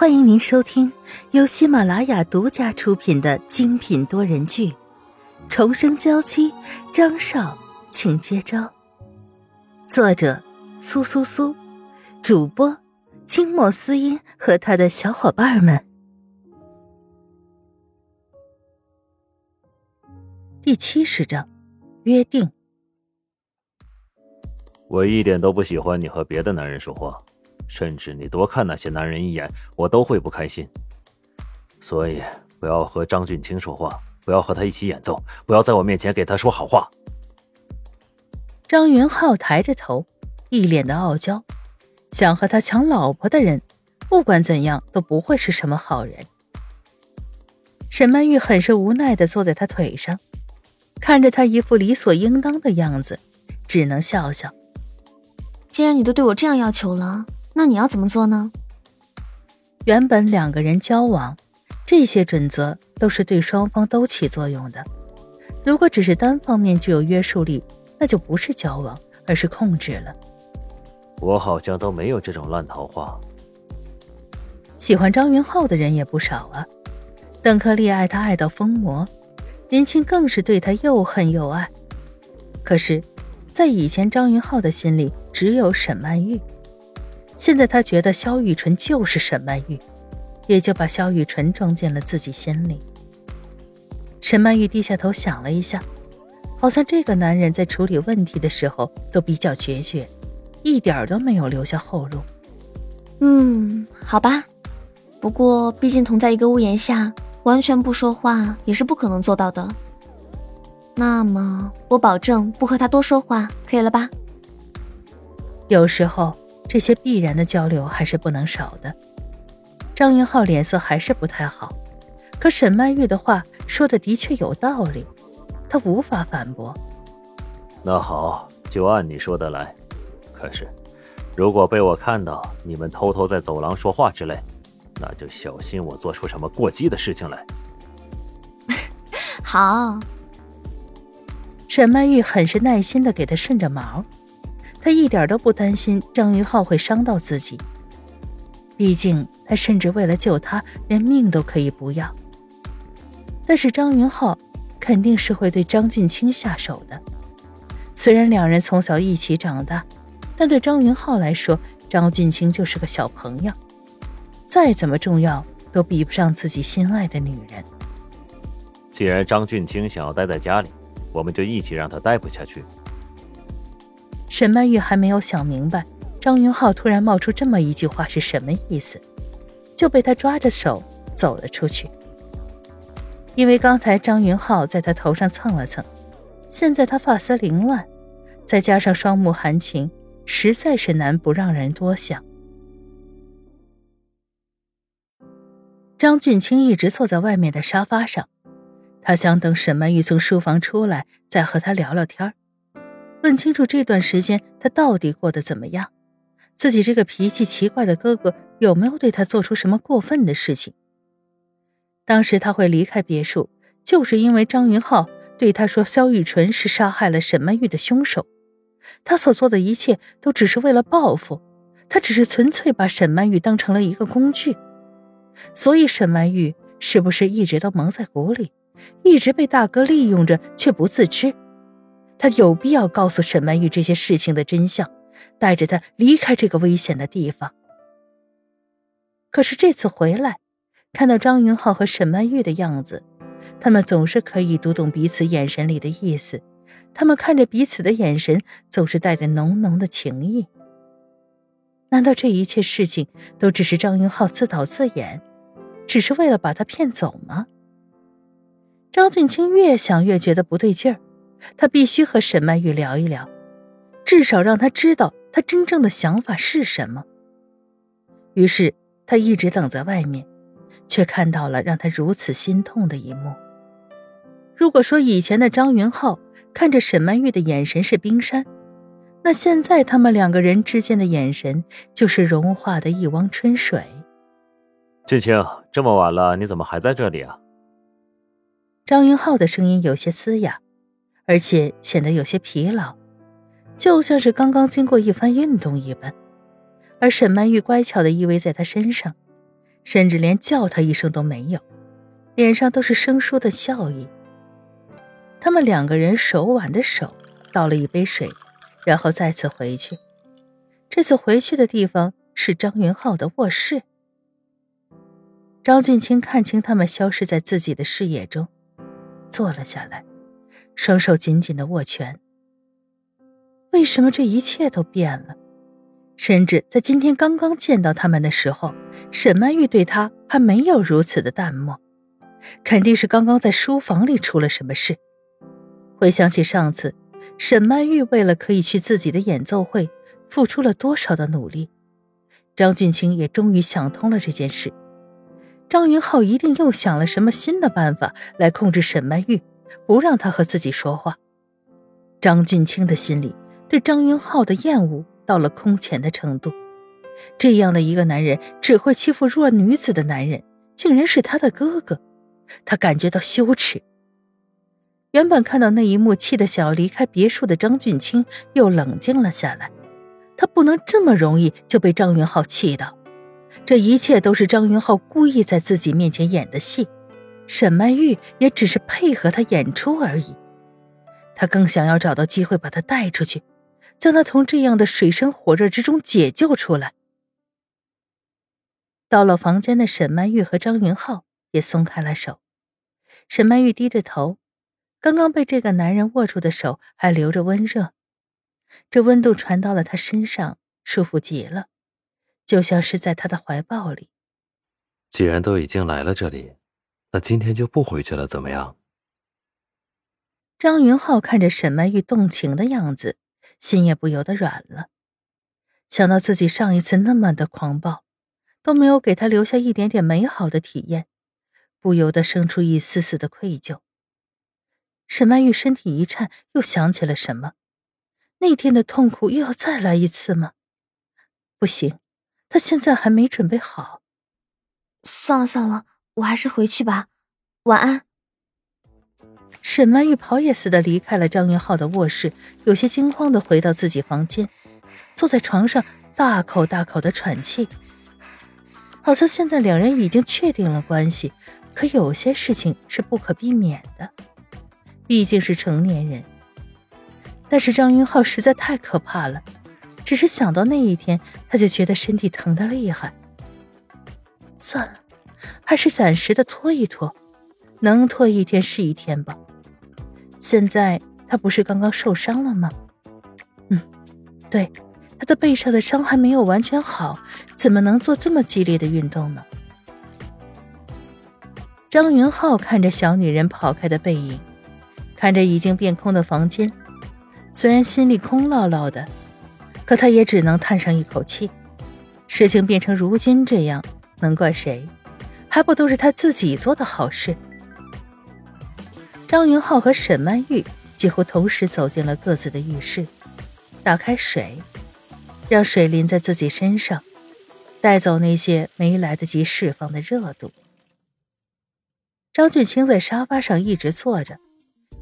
欢迎您收听由喜马拉雅独家出品的精品多人剧《重生娇妻》，张少，请接招。作者：苏苏苏，主播：清墨思音和他的小伙伴们。第七十章，约定。我一点都不喜欢你和别的男人说话。甚至你多看那些男人一眼，我都会不开心。所以不要和张俊清说话，不要和他一起演奏，不要在我面前给他说好话。张云浩抬着头，一脸的傲娇，想和他抢老婆的人，不管怎样都不会是什么好人。沈曼玉很是无奈的坐在他腿上，看着他一副理所应当的样子，只能笑笑。既然你都对我这样要求了。那你要怎么做呢？原本两个人交往，这些准则都是对双方都起作用的。如果只是单方面具有约束力，那就不是交往，而是控制了。我好像都没有这种烂桃花。喜欢张云浩的人也不少啊。邓克利爱他爱到疯魔，林青更是对他又恨又爱。可是，在以前张云浩的心里只有沈曼玉。现在他觉得萧雨纯就是沈曼玉，也就把萧雨纯装进了自己心里。沈曼玉低下头想了一下，好像这个男人在处理问题的时候都比较决绝，一点都没有留下后路。嗯，好吧，不过毕竟同在一个屋檐下，完全不说话也是不可能做到的。那么我保证不和他多说话，可以了吧？有时候。这些必然的交流还是不能少的。张云浩脸色还是不太好，可沈曼玉的话说的的确有道理，他无法反驳。那好，就按你说的来。可是，如果被我看到你们偷偷在走廊说话之类，那就小心我做出什么过激的事情来。好。沈曼玉很是耐心的给他顺着毛。他一点都不担心张云浩会伤到自己，毕竟他甚至为了救他，连命都可以不要。但是张云浩肯定是会对张俊清下手的。虽然两人从小一起长大，但对张云浩来说，张俊清就是个小朋友，再怎么重要都比不上自己心爱的女人。既然张俊清想要待在家里，我们就一起让他待不下去。沈曼玉还没有想明白，张云浩突然冒出这么一句话是什么意思，就被他抓着手走了出去。因为刚才张云浩在他头上蹭了蹭，现在他发丝凌乱，再加上双目含情，实在是难不让人多想。张俊清一直坐在外面的沙发上，他想等沈曼玉从书房出来，再和他聊聊天。问清楚这段时间他到底过得怎么样，自己这个脾气奇怪的哥哥有没有对他做出什么过分的事情？当时他会离开别墅，就是因为张云浩对他说肖玉纯是杀害了沈曼玉的凶手，他所做的一切都只是为了报复，他只是纯粹把沈曼玉当成了一个工具，所以沈曼玉是不是一直都蒙在鼓里，一直被大哥利用着却不自知？他有必要告诉沈曼玉这些事情的真相，带着她离开这个危险的地方。可是这次回来，看到张云浩和沈曼玉的样子，他们总是可以读懂彼此眼神里的意思。他们看着彼此的眼神，总是带着浓浓的情意。难道这一切事情都只是张云浩自导自演，只是为了把他骗走吗？张俊清越想越觉得不对劲儿。他必须和沈曼玉聊一聊，至少让他知道他真正的想法是什么。于是他一直等在外面，却看到了让他如此心痛的一幕。如果说以前的张云浩看着沈曼玉的眼神是冰山，那现在他们两个人之间的眼神就是融化的一汪春水。俊清，这么晚了，你怎么还在这里啊？张云浩的声音有些嘶哑。而且显得有些疲劳，就像是刚刚经过一番运动一般。而沈曼玉乖巧的依偎在他身上，甚至连叫他一声都没有，脸上都是生疏的笑意。他们两个人手挽着手，倒了一杯水，然后再次回去。这次回去的地方是张云浩的卧室。张俊清看清他们消失在自己的视野中，坐了下来，双手紧紧的握拳。为什么这一切都变了？甚至在今天刚刚见到他们的时候，沈曼玉对他还没有如此的淡漠，肯定是刚刚在书房里出了什么事。回想起上次，沈曼玉为了可以去自己的演奏会，付出了多少的努力，张俊清也终于想通了这件事。张云浩一定又想了什么新的办法来控制沈曼玉，不让他和自己说话。张俊清的心里对张云浩的厌恶到了空前的程度，这样的一个男人，只会欺负弱女子的男人，竟然是他的哥哥，他感觉到羞耻。原本看到那一幕气得想要离开别墅的张俊清又冷静了下来，他不能这么容易就被张云浩气到，这一切都是张云浩故意在自己面前演的戏，沈曼玉也只是配合他演出而已，他更想要找到机会把他带出去，将他从这样的水深火热之中解救出来。到了房间的沈曼玉和张云浩也松开了手，沈曼玉低着头。刚刚被这个男人握住的手还留着温热，这温度传到了他身上，舒服极了，就像是在他的怀抱里。既然都已经来了这里，那今天就不回去了，怎么样？张云浩看着沈曼玉动情的样子，心也不由得软了。想到自己上一次那么的狂暴，都没有给他留下一点点美好的体验，不由得生出一丝丝的愧疚。沈曼玉身体一颤，又想起了什么？那天的痛苦又要再来一次吗？不行，她现在还没准备好。算了算了，我还是回去吧。晚安。沈曼玉跑也似的离开了张云浩的卧室，有些惊慌的回到自己房间，坐在床上大口大口的喘气，好像现在两人已经确定了关系，可有些事情是不可避免的。毕竟是成年人，但是张云浩实在太可怕了，只是想到那一天，他就觉得身体疼得厉害。算了，还是暂时的拖一拖，能拖一天是一天吧。现在他不是刚刚受伤了吗？嗯，对，他的背上的伤还没有完全好，怎么能做这么激烈的运动呢？张云浩看着小女人跑开的背影。看着已经变空的房间，虽然心里空落落的，可他也只能叹上一口气。事情变成如今这样，能怪谁？还不都是他自己做的好事？张云浩和沈曼玉几乎同时走进了各自的浴室，打开水，让水淋在自己身上，带走那些没来得及释放的热度。张俊清在沙发上一直坐着。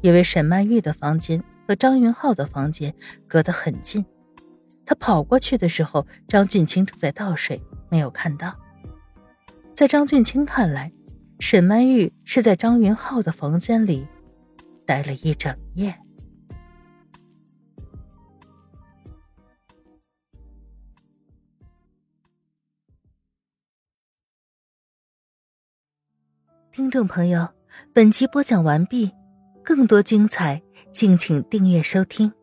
因为沈曼玉的房间和张云浩的房间隔得很近，他跑过去的时候，张俊清正在倒水，没有看到。在张俊清看来，沈曼玉是在张云浩的房间里待了一整夜。听众朋友，本集播讲完毕。更多精彩，敬请订阅收听。